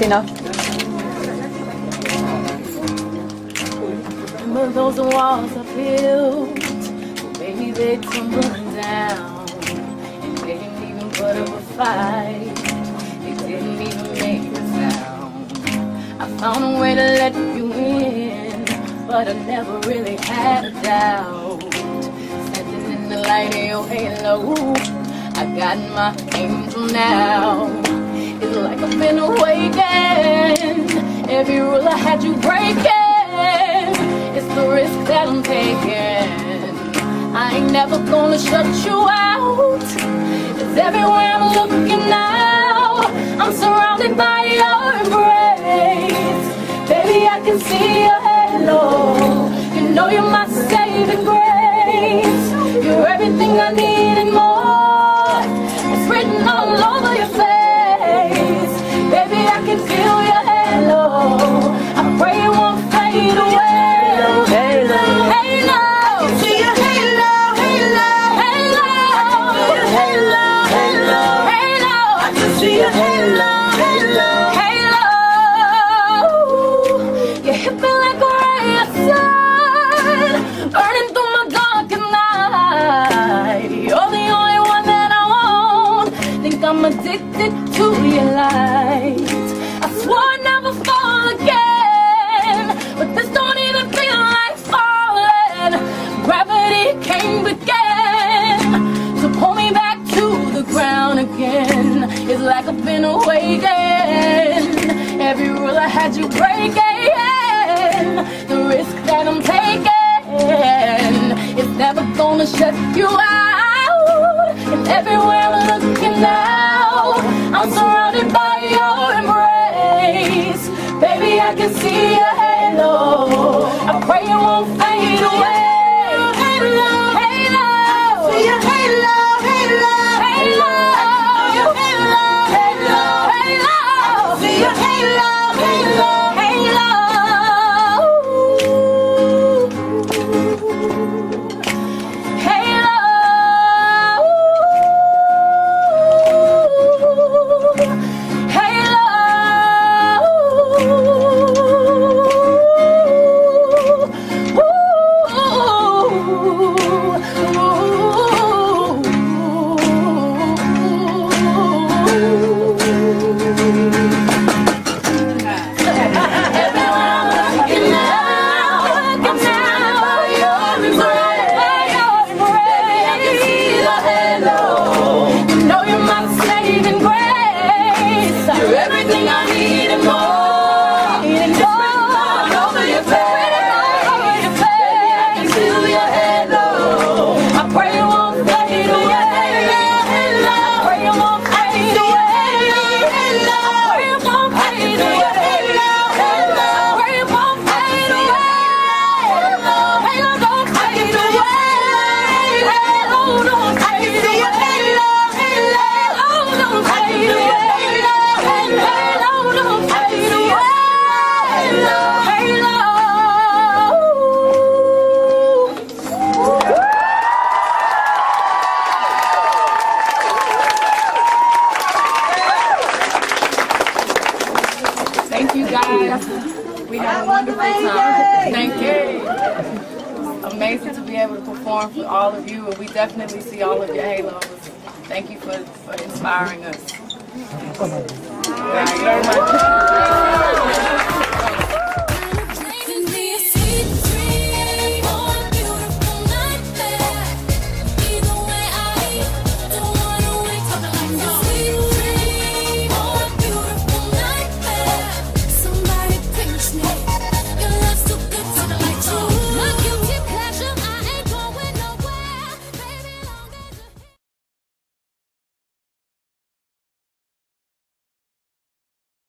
Enough. Those walls built? Maybe they tumbling down. They didn't even put up a fight. They didn't even make a sound. I found a way to let you in, but I never really had a doubt. Standing in the light of your halo, I got my angel now. It's like I've been awakened. Every rule I had you breaking. It's the risk that I'm taking. I ain't never gonna shut you out. Cause everywhere I'm looking now, I'm surrounded by your embrace. Baby, I can see your halo. You know you're my saving grace. You're everything I need and more. It's written all over your face. Can feel your halo. Like I've been awakened. Every rule I had you breaking. The risk that I'm taking is never gonna shut you out. And everywhere I'm looking now, I'm surrounded by your embrace. Baby, I can see your halo. I pray it won't fade away. We had a wonderful time. Thank you. Amazing to be able to perform for all of you, and we definitely see all of your halos. Thank you for, for inspiring us. Thank you very much.